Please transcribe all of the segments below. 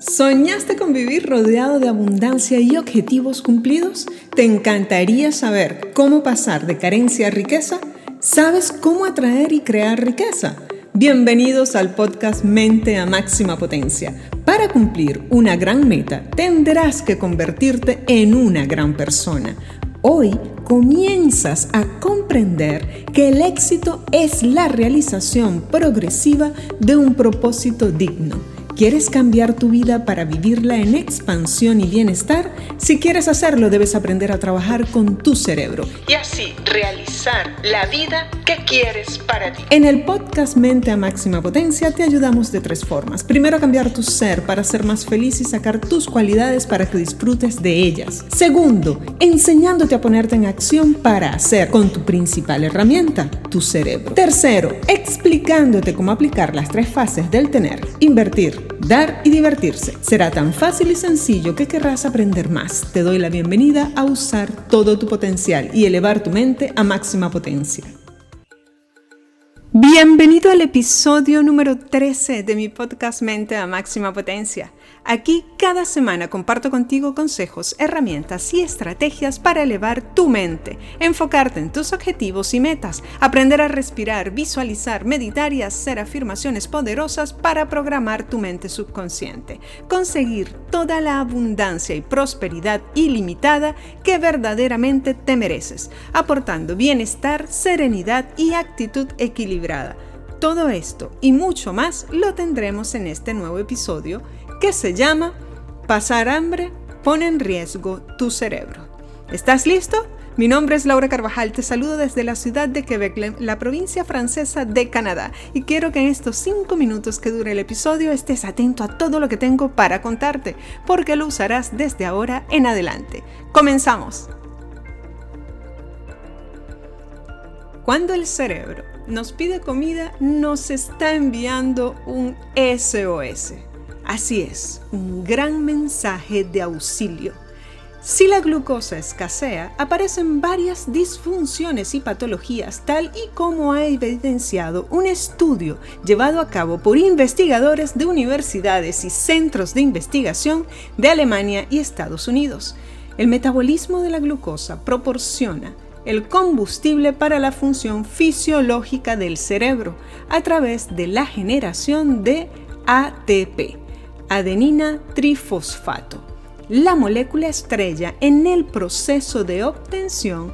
¿Soñaste con vivir rodeado de abundancia y objetivos cumplidos? ¿Te encantaría saber cómo pasar de carencia a riqueza? ¿Sabes cómo atraer y crear riqueza? Bienvenidos al podcast Mente a Máxima Potencia. Para cumplir una gran meta, tendrás que convertirte en una gran persona. Hoy comienzas a comprender que el éxito es la realización progresiva de un propósito digno ¿Quieres cambiar tu vida para vivirla en expansión y bienestar? Si quieres hacerlo, debes aprender a trabajar con tu cerebro y así realizar la vida que quieres para ti. En el podcast Mente a Máxima Potencia te ayudamos de tres formas. Primero, cambiar tu ser para ser más feliz y sacar tus cualidades para que disfrutes de ellas. Segundo, enseñándote a ponerte en acción para hacer con tu principal herramienta, tu cerebro. Tercero, explicándote cómo aplicar las tres fases del tener, invertir, dar y divertirse. Será tan fácil y sencillo que querrás aprender más. Te doy la bienvenida a usar todo tu potencial y elevar tu mente a máxima potencia. Bienvenido al episodio número 13 de mi podcast Mente a Máxima Potencia. Aquí cada semana comparto contigo consejos, herramientas y estrategias para elevar tu mente, enfocarte en tus objetivos y metas, aprender a respirar, visualizar, meditar y hacer afirmaciones poderosas para programar tu mente subconsciente, conseguir toda la abundancia y prosperidad ilimitada que verdaderamente te mereces, aportando bienestar, serenidad y actitud equilibrada. Todo esto y mucho más lo tendremos en este nuevo episodio que se llama Pasar hambre pone en riesgo tu cerebro. ¿Estás listo? Mi nombre es Laura Carvajal, te saludo desde la ciudad de Quebec, la provincia francesa de Canadá, y quiero que en estos cinco minutos que dure el episodio estés atento a todo lo que tengo para contarte, porque lo usarás desde ahora en adelante. ¡Comenzamos! Cuando el cerebro nos pide comida, nos está enviando un SOS. Así es, un gran mensaje de auxilio. Si la glucosa escasea, aparecen varias disfunciones y patologías, tal y como ha evidenciado un estudio llevado a cabo por investigadores de universidades y centros de investigación de Alemania y Estados Unidos. El metabolismo de la glucosa proporciona el combustible para la función fisiológica del cerebro a través de la generación de ATP adenina trifosfato, la molécula estrella en el proceso de obtención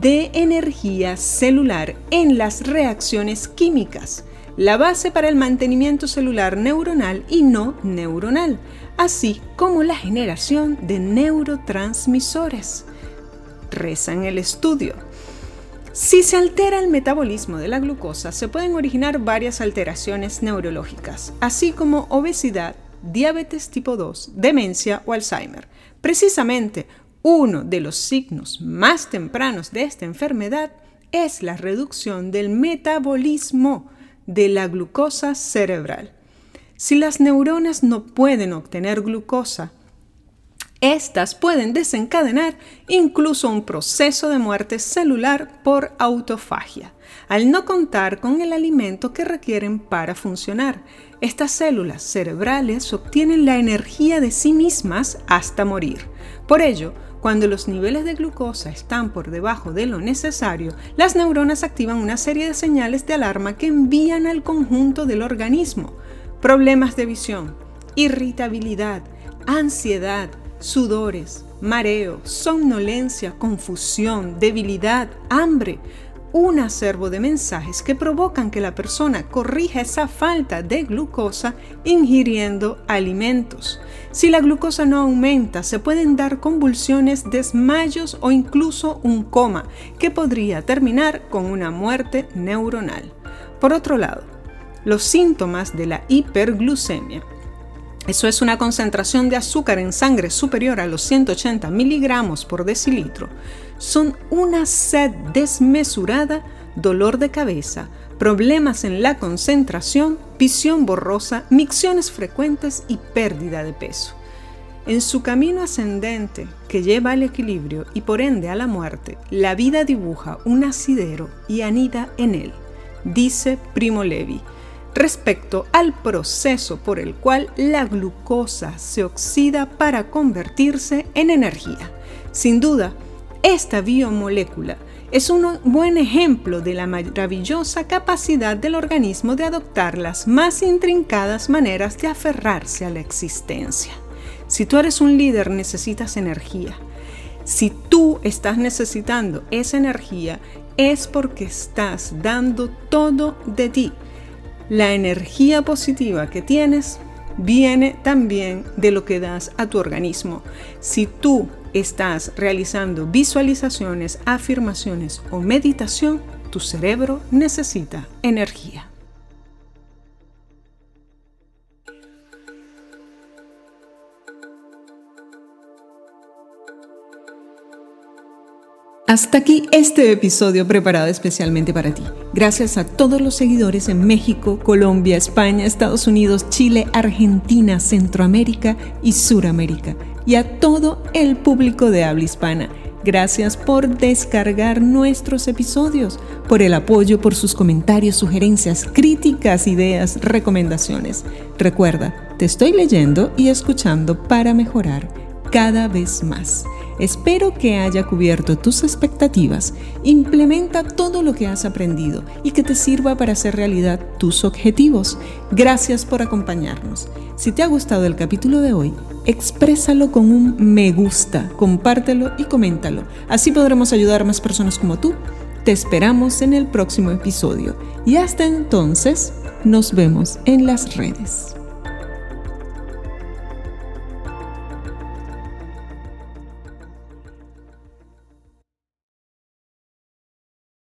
de energía celular en las reacciones químicas, la base para el mantenimiento celular neuronal y no neuronal, así como la generación de neurotransmisores. Reza en el estudio. Si se altera el metabolismo de la glucosa, se pueden originar varias alteraciones neurológicas, así como obesidad, diabetes tipo 2, demencia o Alzheimer. Precisamente, uno de los signos más tempranos de esta enfermedad es la reducción del metabolismo de la glucosa cerebral. Si las neuronas no pueden obtener glucosa, estas pueden desencadenar incluso un proceso de muerte celular por autofagia, al no contar con el alimento que requieren para funcionar. Estas células cerebrales obtienen la energía de sí mismas hasta morir. Por ello, cuando los niveles de glucosa están por debajo de lo necesario, las neuronas activan una serie de señales de alarma que envían al conjunto del organismo. Problemas de visión, irritabilidad, ansiedad, sudores, mareo, somnolencia, confusión, debilidad, hambre, un acervo de mensajes que provocan que la persona corrija esa falta de glucosa ingiriendo alimentos. Si la glucosa no aumenta, se pueden dar convulsiones, desmayos o incluso un coma, que podría terminar con una muerte neuronal. Por otro lado, los síntomas de la hiperglucemia eso es una concentración de azúcar en sangre superior a los 180 miligramos por decilitro. Son una sed desmesurada, dolor de cabeza, problemas en la concentración, visión borrosa, micciones frecuentes y pérdida de peso. En su camino ascendente que lleva al equilibrio y por ende a la muerte, la vida dibuja un asidero y anida en él, dice Primo Levi respecto al proceso por el cual la glucosa se oxida para convertirse en energía. Sin duda, esta biomolécula es un buen ejemplo de la maravillosa capacidad del organismo de adoptar las más intrincadas maneras de aferrarse a la existencia. Si tú eres un líder necesitas energía. Si tú estás necesitando esa energía es porque estás dando todo de ti. La energía positiva que tienes viene también de lo que das a tu organismo. Si tú estás realizando visualizaciones, afirmaciones o meditación, tu cerebro necesita energía. Hasta aquí este episodio preparado especialmente para ti. Gracias a todos los seguidores en México, Colombia, España, Estados Unidos, Chile, Argentina, Centroamérica y Suramérica. Y a todo el público de habla hispana. Gracias por descargar nuestros episodios, por el apoyo, por sus comentarios, sugerencias, críticas, ideas, recomendaciones. Recuerda, te estoy leyendo y escuchando para mejorar cada vez más. Espero que haya cubierto tus expectativas. Implementa todo lo que has aprendido y que te sirva para hacer realidad tus objetivos. Gracias por acompañarnos. Si te ha gustado el capítulo de hoy, exprésalo con un me gusta, compártelo y coméntalo. Así podremos ayudar a más personas como tú. Te esperamos en el próximo episodio y hasta entonces nos vemos en las redes.